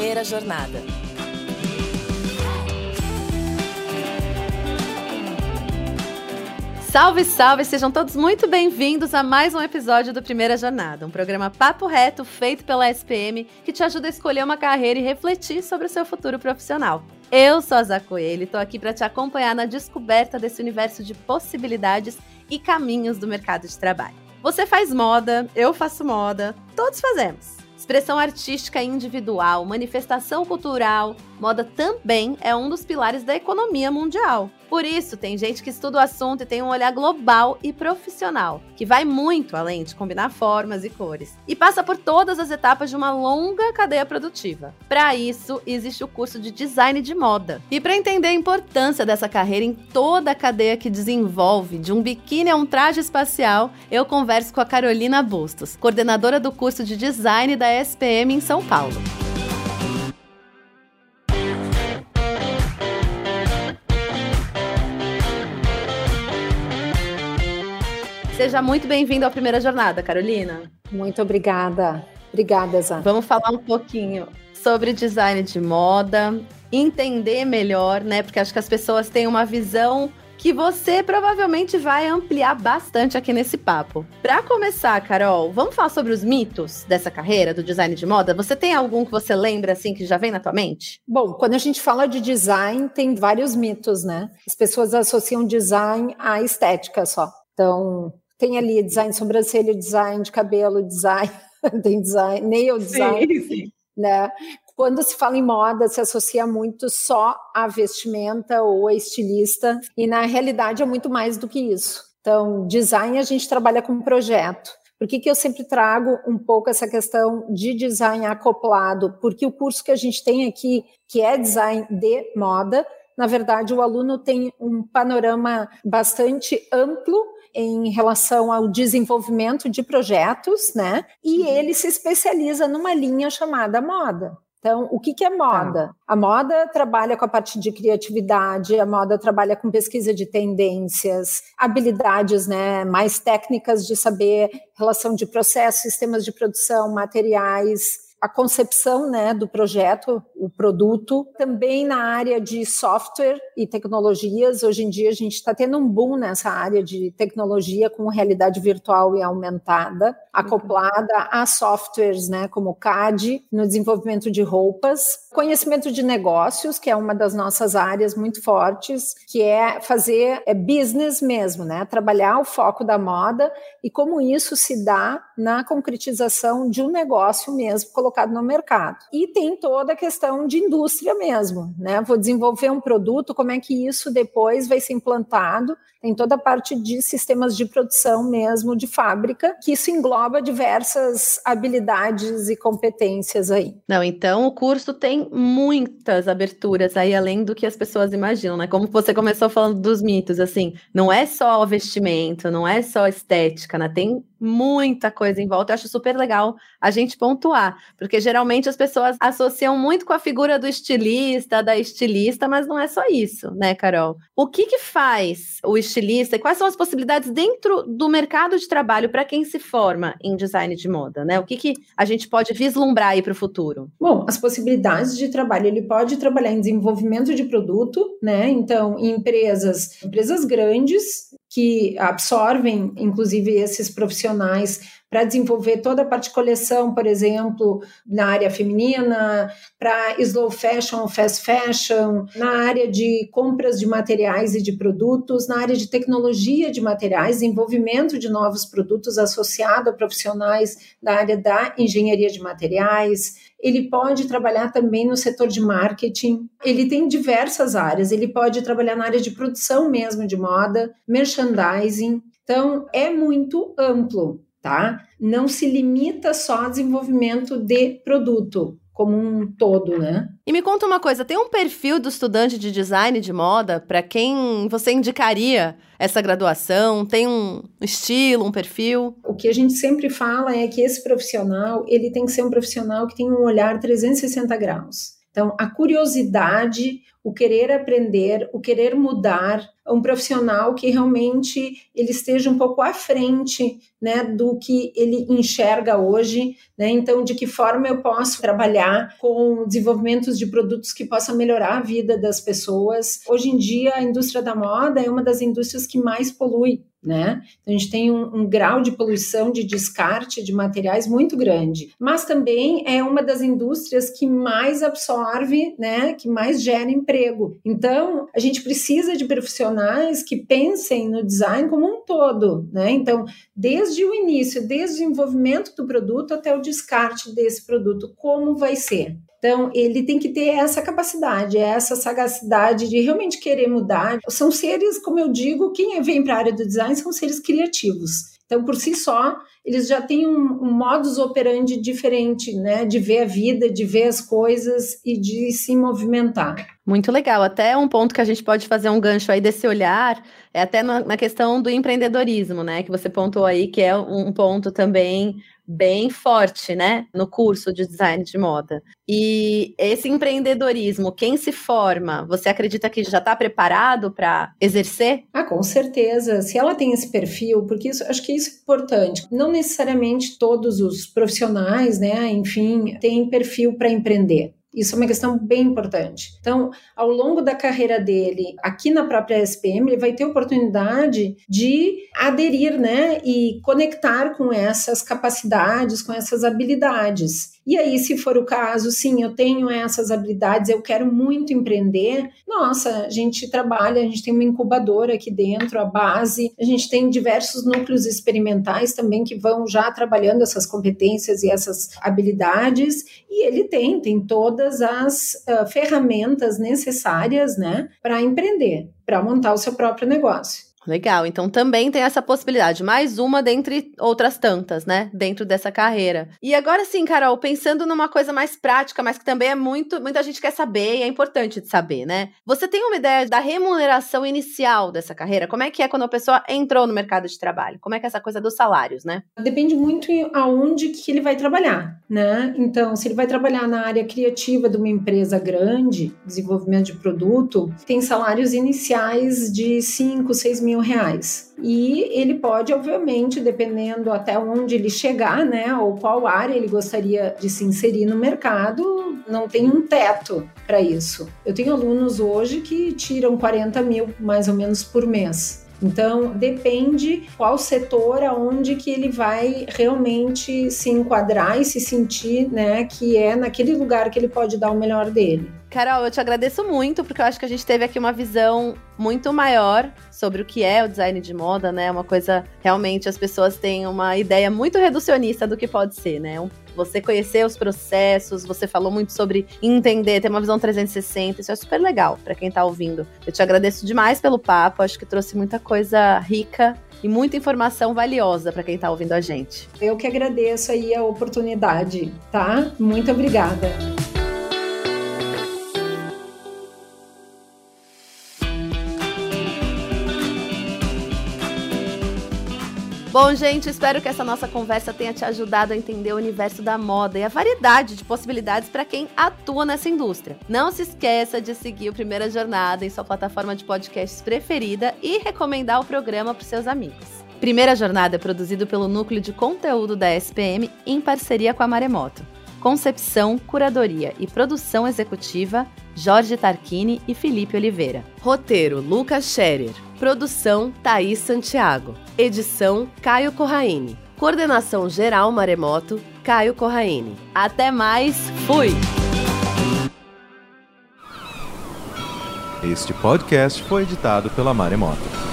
Primeira Jornada. Salve, salve! Sejam todos muito bem-vindos a mais um episódio do Primeira Jornada, um programa papo reto feito pela SPM que te ajuda a escolher uma carreira e refletir sobre o seu futuro profissional. Eu sou a Zá Coelho e estou aqui para te acompanhar na descoberta desse universo de possibilidades e caminhos do mercado de trabalho. Você faz moda, eu faço moda, todos fazemos. Expressão artística individual, manifestação cultural, moda também é um dos pilares da economia mundial. Por isso, tem gente que estuda o assunto e tem um olhar global e profissional, que vai muito além de combinar formas e cores, e passa por todas as etapas de uma longa cadeia produtiva. Para isso, existe o curso de design de moda. E para entender a importância dessa carreira em toda a cadeia que desenvolve, de um biquíni a um traje espacial, eu converso com a Carolina Bustos, coordenadora do curso de design da SPM em São Paulo. Seja muito bem-vindo à primeira jornada, Carolina. Muito obrigada. Obrigada, Zá. Vamos falar um pouquinho sobre design de moda, entender melhor, né? Porque acho que as pessoas têm uma visão que você provavelmente vai ampliar bastante aqui nesse papo. Para começar, Carol, vamos falar sobre os mitos dessa carreira do design de moda? Você tem algum que você lembra assim que já vem na tua mente? Bom, quando a gente fala de design, tem vários mitos, né? As pessoas associam design à estética só. Então, tem ali design de sobrancelha, design de cabelo, design, tem design, nail design, sim, sim. né? Quando se fala em moda, se associa muito só à vestimenta ou a estilista, e na realidade é muito mais do que isso. Então, design a gente trabalha com projeto. Por que, que eu sempre trago um pouco essa questão de design acoplado? Porque o curso que a gente tem aqui, que é design de moda, na verdade, o aluno tem um panorama bastante amplo em relação ao desenvolvimento de projetos, né? E uhum. ele se especializa numa linha chamada moda. Então, o que, que é moda? Tá. A moda trabalha com a parte de criatividade, a moda trabalha com pesquisa de tendências, habilidades né, mais técnicas de saber relação de processo, sistemas de produção, materiais, a concepção né, do projeto, o produto, também na área de software e tecnologias. Hoje em dia a gente está tendo um boom nessa área de tecnologia com realidade virtual e aumentada, acoplada a softwares né, como CAD, no desenvolvimento de roupas, conhecimento de negócios, que é uma das nossas áreas muito fortes, que é fazer é business mesmo, né, trabalhar o foco da moda e como isso se dá na concretização de um negócio mesmo colocado no mercado. E tem toda a questão de indústria mesmo, né? Vou desenvolver um produto, como é que isso depois vai ser implantado? Tem toda a parte de sistemas de produção mesmo, de fábrica, que isso engloba diversas habilidades e competências aí. Não, então o curso tem muitas aberturas aí, além do que as pessoas imaginam, né? Como você começou falando dos mitos, assim, não é só o vestimento, não é só estética, né? Tem muita coisa em volta. Eu acho super legal a gente pontuar, porque geralmente as pessoas associam muito com a figura do estilista, da estilista, mas não é só isso, né, Carol? O que que faz o estilista e quais são as possibilidades dentro do mercado de trabalho para quem se forma em design de moda, né? O que que a gente pode vislumbrar aí para o futuro? Bom, as possibilidades de trabalho, ele pode trabalhar em desenvolvimento de produto, né? Então, em empresas, empresas grandes, que absorvem, inclusive, esses profissionais para desenvolver toda a parte de coleção, por exemplo, na área feminina, para slow fashion, fast fashion, na área de compras de materiais e de produtos, na área de tecnologia de materiais, desenvolvimento de novos produtos associado a profissionais da área da engenharia de materiais, ele pode trabalhar também no setor de marketing, ele tem diversas áreas, ele pode trabalhar na área de produção mesmo de moda, merchandising, então é muito amplo, tá? Não se limita só ao desenvolvimento de produto como um todo, né? E me conta uma coisa, tem um perfil do estudante de design de moda para quem você indicaria essa graduação? Tem um estilo, um perfil? O que a gente sempre fala é que esse profissional, ele tem que ser um profissional que tem um olhar 360 graus. Então, a curiosidade, o querer aprender, o querer mudar, um profissional que realmente ele esteja um pouco à frente, né, do que ele enxerga hoje, né? Então, de que forma eu posso trabalhar com desenvolvimentos de produtos que possam melhorar a vida das pessoas. Hoje em dia, a indústria da moda é uma das indústrias que mais polui né? Então, a gente tem um, um, grau de poluição, de descarte de materiais muito grande, mas também é uma das indústrias que mais absorve, né? Que mais gera emprego. Então, a gente precisa de profissionais que pensem no design como um todo, né? Então, desde o início, desde o desenvolvimento do produto até o descarte desse produto, como vai ser? Então, ele tem que ter essa capacidade, essa sagacidade de realmente querer mudar. São seres, como eu digo, quem vem para a área do design são seres criativos. Então, por si só, eles já têm um, um modus operandi diferente, né? De ver a vida, de ver as coisas e de se movimentar. Muito legal. Até um ponto que a gente pode fazer um gancho aí desse olhar é até na, na questão do empreendedorismo, né? Que você pontuou aí, que é um ponto também bem forte, né, no curso de design de moda. E esse empreendedorismo, quem se forma, você acredita que já está preparado para exercer? Ah, com certeza. Se ela tem esse perfil, porque isso, acho que isso é importante. Não necessariamente todos os profissionais, né, enfim, têm perfil para empreender. Isso é uma questão bem importante. Então, ao longo da carreira dele, aqui na própria SPM, ele vai ter oportunidade de aderir, né, e conectar com essas capacidades, com essas habilidades. E aí, se for o caso, sim, eu tenho essas habilidades, eu quero muito empreender. Nossa, a gente trabalha, a gente tem uma incubadora aqui dentro, a base, a gente tem diversos núcleos experimentais também que vão já trabalhando essas competências e essas habilidades. E ele tem, tem todas as uh, ferramentas necessárias, né, para empreender, para montar o seu próprio negócio. Legal, então também tem essa possibilidade, mais uma dentre outras tantas, né, dentro dessa carreira. E agora sim, Carol, pensando numa coisa mais prática, mas que também é muito, muita gente quer saber e é importante de saber, né? Você tem uma ideia da remuneração inicial dessa carreira? Como é que é quando a pessoa entrou no mercado de trabalho? Como é que é essa coisa dos salários, né? Depende muito aonde que ele vai trabalhar, né? Então, se ele vai trabalhar na área criativa de uma empresa grande, desenvolvimento de produto, tem salários iniciais de 5, 6 mil mil reais. E ele pode, obviamente, dependendo até onde ele chegar, né, ou qual área ele gostaria de se inserir no mercado, não tem um teto para isso. Eu tenho alunos hoje que tiram 40 mil mais ou menos por mês. Então, depende qual setor, aonde que ele vai realmente se enquadrar e se sentir, né, que é naquele lugar que ele pode dar o melhor dele. Carol, eu te agradeço muito, porque eu acho que a gente teve aqui uma visão muito maior sobre o que é o design de moda, né? Uma coisa, realmente, as pessoas têm uma ideia muito reducionista do que pode ser, né? Você conhecer os processos, você falou muito sobre entender, ter uma visão 360, isso é super legal para quem tá ouvindo. Eu te agradeço demais pelo papo, acho que trouxe muita coisa rica e muita informação valiosa para quem tá ouvindo a gente. Eu que agradeço aí a oportunidade, tá? Muito obrigada. Bom, gente, espero que essa nossa conversa tenha te ajudado a entender o universo da moda e a variedade de possibilidades para quem atua nessa indústria. Não se esqueça de seguir o Primeira Jornada em sua plataforma de podcasts preferida e recomendar o programa para seus amigos. Primeira Jornada é produzido pelo Núcleo de Conteúdo da SPM em parceria com a Maremoto. Concepção, curadoria e produção executiva, Jorge Tarquini e Felipe Oliveira. Roteiro, Lucas Scherer. Produção, Thaís Santiago. Edição, Caio Corraine. Coordenação geral Maremoto, Caio Corraine. Até mais, fui! Este podcast foi editado pela Maremoto.